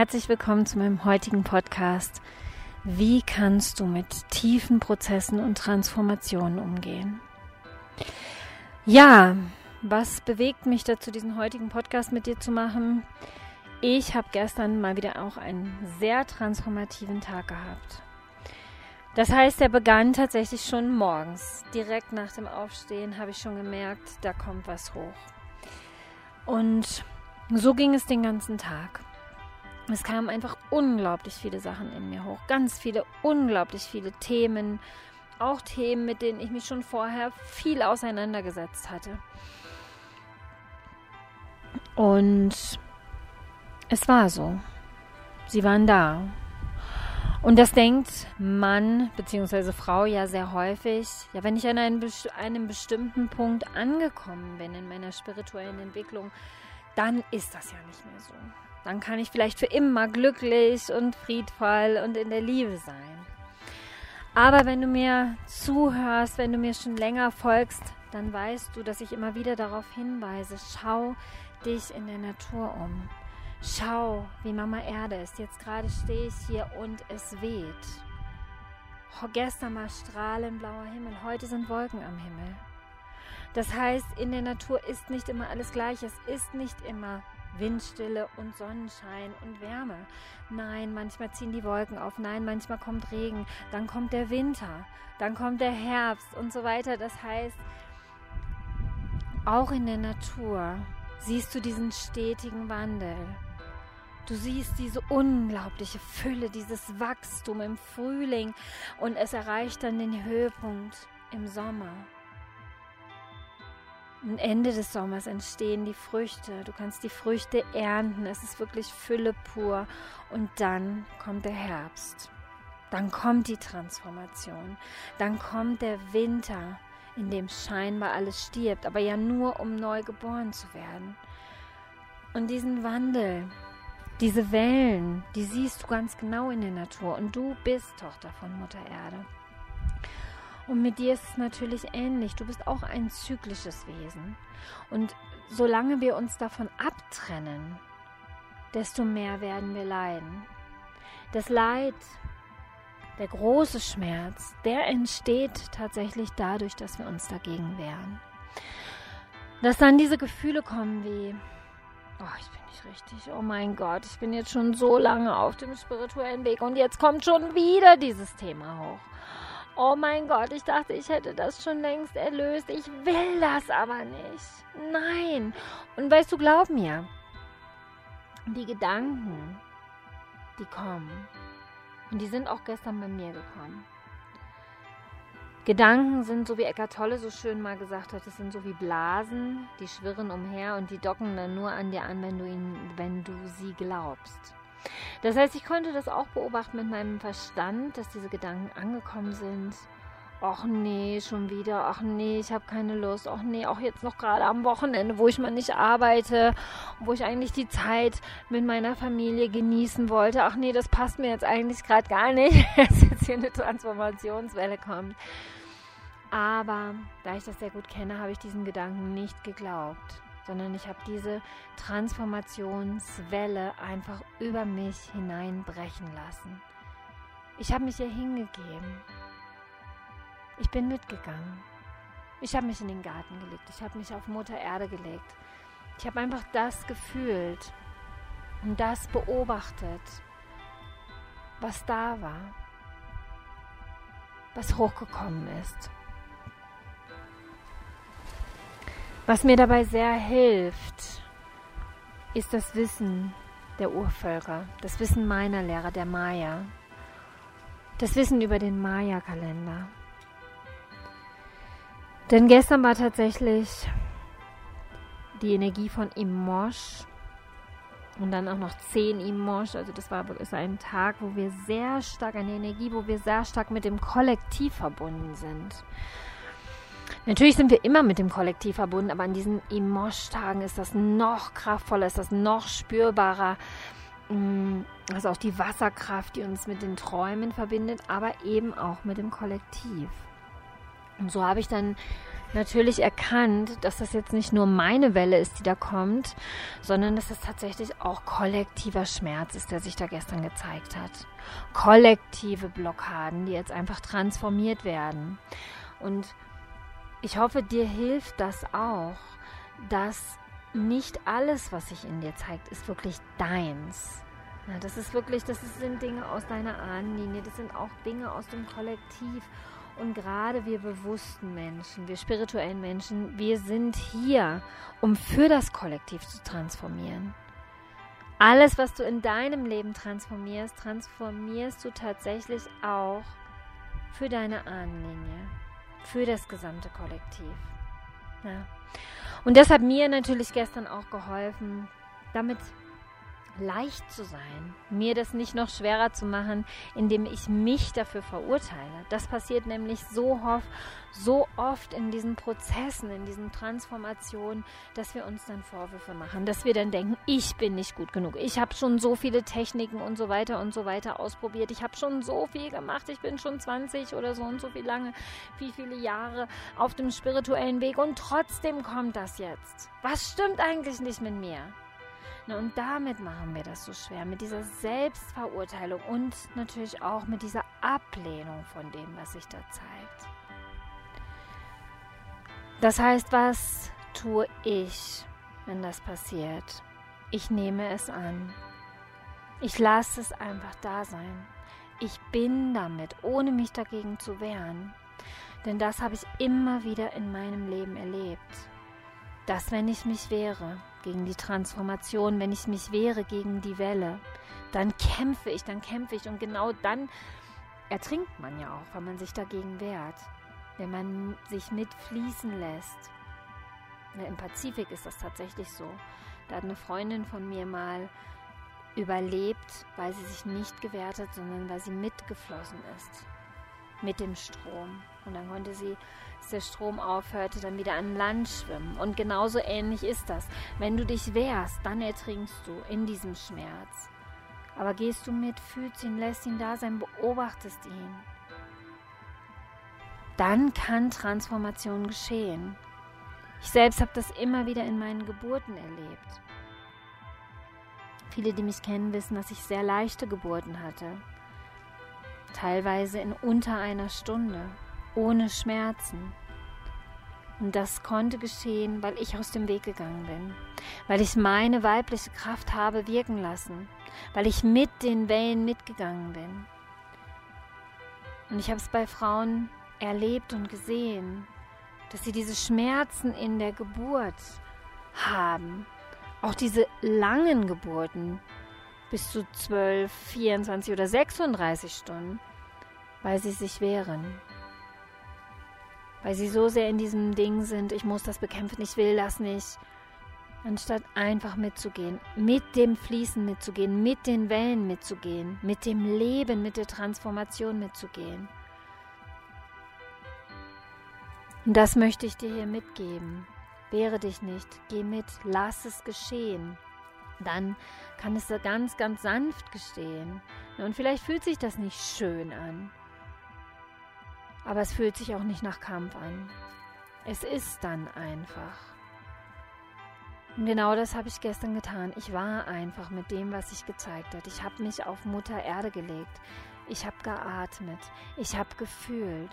Herzlich willkommen zu meinem heutigen Podcast. Wie kannst du mit tiefen Prozessen und Transformationen umgehen? Ja, was bewegt mich dazu, diesen heutigen Podcast mit dir zu machen? Ich habe gestern mal wieder auch einen sehr transformativen Tag gehabt. Das heißt, er begann tatsächlich schon morgens. Direkt nach dem Aufstehen habe ich schon gemerkt, da kommt was hoch. Und so ging es den ganzen Tag. Es kamen einfach unglaublich viele Sachen in mir hoch. Ganz viele, unglaublich viele Themen. Auch Themen, mit denen ich mich schon vorher viel auseinandergesetzt hatte. Und es war so. Sie waren da. Und das denkt Mann bzw. Frau ja sehr häufig. Ja, wenn ich an einem, einem bestimmten Punkt angekommen bin in meiner spirituellen Entwicklung, dann ist das ja nicht mehr so. Dann kann ich vielleicht für immer glücklich und friedvoll und in der Liebe sein. Aber wenn du mir zuhörst, wenn du mir schon länger folgst, dann weißt du, dass ich immer wieder darauf hinweise, schau dich in der Natur um. Schau, wie Mama Erde ist. Jetzt gerade stehe ich hier und es weht. Gestern war strahlend blauer Himmel, heute sind Wolken am Himmel. Das heißt, in der Natur ist nicht immer alles gleich. Es ist nicht immer Windstille und Sonnenschein und Wärme. Nein, manchmal ziehen die Wolken auf. Nein, manchmal kommt Regen. Dann kommt der Winter. Dann kommt der Herbst und so weiter. Das heißt, auch in der Natur siehst du diesen stetigen Wandel. Du siehst diese unglaubliche Fülle, dieses Wachstum im Frühling und es erreicht dann den Höhepunkt im Sommer. Am Ende des Sommers entstehen die Früchte. Du kannst die Früchte ernten. Es ist wirklich Fülle pur. Und dann kommt der Herbst. Dann kommt die Transformation. Dann kommt der Winter, in dem scheinbar alles stirbt, aber ja nur, um neu geboren zu werden. Und diesen Wandel, diese Wellen, die siehst du ganz genau in der Natur. Und du bist Tochter von Mutter Erde. Und mit dir ist es natürlich ähnlich. Du bist auch ein zyklisches Wesen. Und solange wir uns davon abtrennen, desto mehr werden wir leiden. Das Leid, der große Schmerz, der entsteht tatsächlich dadurch, dass wir uns dagegen wehren. Dass dann diese Gefühle kommen wie, oh, ich bin nicht richtig, oh mein Gott, ich bin jetzt schon so lange auf dem spirituellen Weg und jetzt kommt schon wieder dieses Thema hoch oh mein Gott, ich dachte, ich hätte das schon längst erlöst. Ich will das aber nicht. Nein. Und weißt du, glaub mir, die Gedanken, die kommen. Und die sind auch gestern bei mir gekommen. Gedanken sind, so wie Eckart Tolle so schön mal gesagt hat, es sind so wie Blasen, die schwirren umher und die docken dann nur an dir an, wenn du, ihn, wenn du sie glaubst. Das heißt, ich konnte das auch beobachten mit meinem Verstand, dass diese Gedanken angekommen sind. Ach nee, schon wieder. Ach nee, ich habe keine Lust. Ach nee, auch jetzt noch gerade am Wochenende, wo ich mal nicht arbeite, wo ich eigentlich die Zeit mit meiner Familie genießen wollte. Ach nee, das passt mir jetzt eigentlich gerade gar nicht, dass jetzt hier eine Transformationswelle kommt. Aber da ich das sehr gut kenne, habe ich diesen Gedanken nicht geglaubt sondern ich habe diese Transformationswelle einfach über mich hineinbrechen lassen. Ich habe mich ihr hingegeben. Ich bin mitgegangen. Ich habe mich in den Garten gelegt. Ich habe mich auf Mutter Erde gelegt. Ich habe einfach das gefühlt und das beobachtet, was da war, was hochgekommen ist. Was mir dabei sehr hilft, ist das Wissen der Urvölker, das Wissen meiner Lehrer, der Maya, das Wissen über den Maya-Kalender. Denn gestern war tatsächlich die Energie von Imosh und dann auch noch 10 Imosh. Also das war ist ein Tag, wo wir sehr stark, eine Energie, wo wir sehr stark mit dem Kollektiv verbunden sind. Natürlich sind wir immer mit dem Kollektiv verbunden, aber an diesen Emosh-Tagen ist das noch kraftvoller, ist das noch spürbarer. Mm, also auch die Wasserkraft, die uns mit den Träumen verbindet, aber eben auch mit dem Kollektiv. Und so habe ich dann natürlich erkannt, dass das jetzt nicht nur meine Welle ist, die da kommt, sondern dass es tatsächlich auch kollektiver Schmerz ist, der sich da gestern gezeigt hat. Kollektive Blockaden, die jetzt einfach transformiert werden. Und ich hoffe, dir hilft das auch, dass nicht alles, was sich in dir zeigt, ist wirklich deins. Ja, das ist wirklich, das sind Dinge aus deiner Ahnenlinie, das sind auch Dinge aus dem Kollektiv. Und gerade wir bewussten Menschen, wir spirituellen Menschen, wir sind hier, um für das Kollektiv zu transformieren. Alles, was du in deinem Leben transformierst, transformierst du tatsächlich auch für deine Ahnenlinie, für das gesamte Kollektiv. Ja. Und das hat mir natürlich gestern auch geholfen, damit leicht zu sein, mir das nicht noch schwerer zu machen, indem ich mich dafür verurteile. Das passiert nämlich so oft, so oft in diesen Prozessen, in diesen Transformationen, dass wir uns dann Vorwürfe machen, dass wir dann denken, ich bin nicht gut genug. Ich habe schon so viele Techniken und so weiter und so weiter ausprobiert. Ich habe schon so viel gemacht. Ich bin schon 20 oder so und so viel lange, wie viele Jahre auf dem spirituellen Weg und trotzdem kommt das jetzt. Was stimmt eigentlich nicht mit mir? Und damit machen wir das so schwer, mit dieser Selbstverurteilung und natürlich auch mit dieser Ablehnung von dem, was sich da zeigt. Das heißt, was tue ich, wenn das passiert? Ich nehme es an. Ich lasse es einfach da sein. Ich bin damit, ohne mich dagegen zu wehren. Denn das habe ich immer wieder in meinem Leben erlebt. Dass wenn ich mich wehre, gegen die Transformation, wenn ich mich wehre gegen die Welle, dann kämpfe ich, dann kämpfe ich und genau dann ertrinkt man ja auch, wenn man sich dagegen wehrt, wenn man sich mitfließen lässt. Im Pazifik ist das tatsächlich so. Da hat eine Freundin von mir mal überlebt, weil sie sich nicht gewehrt hat, sondern weil sie mitgeflossen ist mit dem Strom. Und dann konnte sie als der Strom aufhörte, dann wieder an Land schwimmen. Und genauso ähnlich ist das. Wenn du dich wehrst, dann ertrinkst du in diesem Schmerz. Aber gehst du mit, fühlst ihn, lässt ihn da sein, beobachtest ihn. Dann kann Transformation geschehen. Ich selbst habe das immer wieder in meinen Geburten erlebt. Viele, die mich kennen, wissen, dass ich sehr leichte Geburten hatte. Teilweise in unter einer Stunde ohne Schmerzen. Und das konnte geschehen, weil ich aus dem Weg gegangen bin, weil ich meine weibliche Kraft habe wirken lassen, weil ich mit den Wellen mitgegangen bin. Und ich habe es bei Frauen erlebt und gesehen, dass sie diese Schmerzen in der Geburt haben. Auch diese langen Geburten bis zu 12, 24 oder 36 Stunden, weil sie sich wehren weil sie so sehr in diesem Ding sind, ich muss das bekämpfen, ich will das nicht. Anstatt einfach mitzugehen, mit dem Fließen mitzugehen, mit den Wellen mitzugehen, mit dem Leben, mit der Transformation mitzugehen. Und das möchte ich dir hier mitgeben. Wehre dich nicht, geh mit, lass es geschehen. Dann kann es ganz, ganz sanft geschehen. Und vielleicht fühlt sich das nicht schön an. Aber es fühlt sich auch nicht nach Kampf an. Es ist dann einfach. Und genau das habe ich gestern getan. Ich war einfach mit dem, was sich gezeigt hat. Ich habe mich auf Mutter Erde gelegt. Ich habe geatmet. Ich habe gefühlt.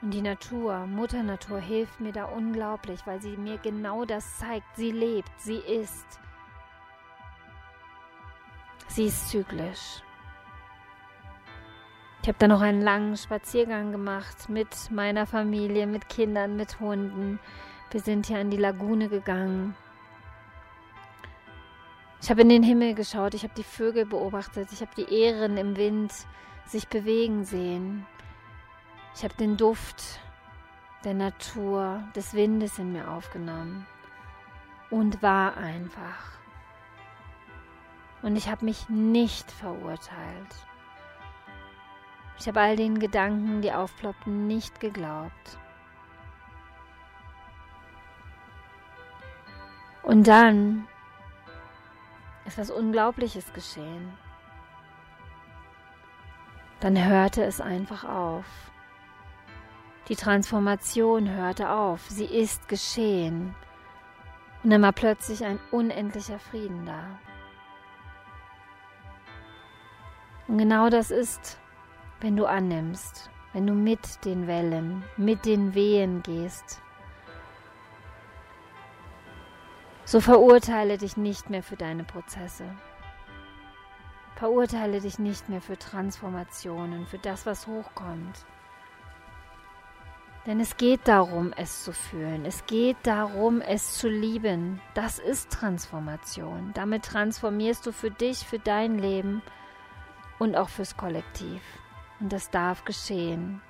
Und die Natur, Mutter Natur, hilft mir da unglaublich, weil sie mir genau das zeigt. Sie lebt, sie ist. Sie ist zyklisch. Ich habe dann noch einen langen Spaziergang gemacht mit meiner Familie, mit Kindern, mit Hunden. Wir sind hier an die Lagune gegangen. Ich habe in den Himmel geschaut, ich habe die Vögel beobachtet, ich habe die Ähren im Wind sich bewegen sehen. Ich habe den Duft der Natur, des Windes in mir aufgenommen und war einfach. Und ich habe mich nicht verurteilt. Ich habe all den Gedanken, die aufploppten, nicht geglaubt. Und dann ist was Unglaubliches geschehen. Dann hörte es einfach auf. Die Transformation hörte auf, sie ist geschehen. Und dann war plötzlich ein unendlicher Frieden da. Und genau das ist, wenn du annimmst, wenn du mit den Wellen, mit den Wehen gehst. So verurteile dich nicht mehr für deine Prozesse. Verurteile dich nicht mehr für Transformationen, für das, was hochkommt. Denn es geht darum, es zu fühlen. Es geht darum, es zu lieben. Das ist Transformation. Damit transformierst du für dich, für dein Leben und auch fürs Kollektiv. Und das darf geschehen.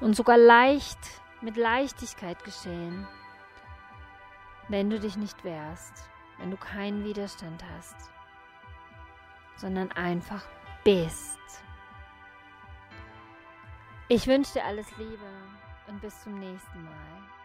Und sogar leicht, mit Leichtigkeit geschehen. Wenn du dich nicht wehrst, wenn du keinen Widerstand hast, sondern einfach bist. Ich wünsche dir alles Liebe und bis zum nächsten Mal.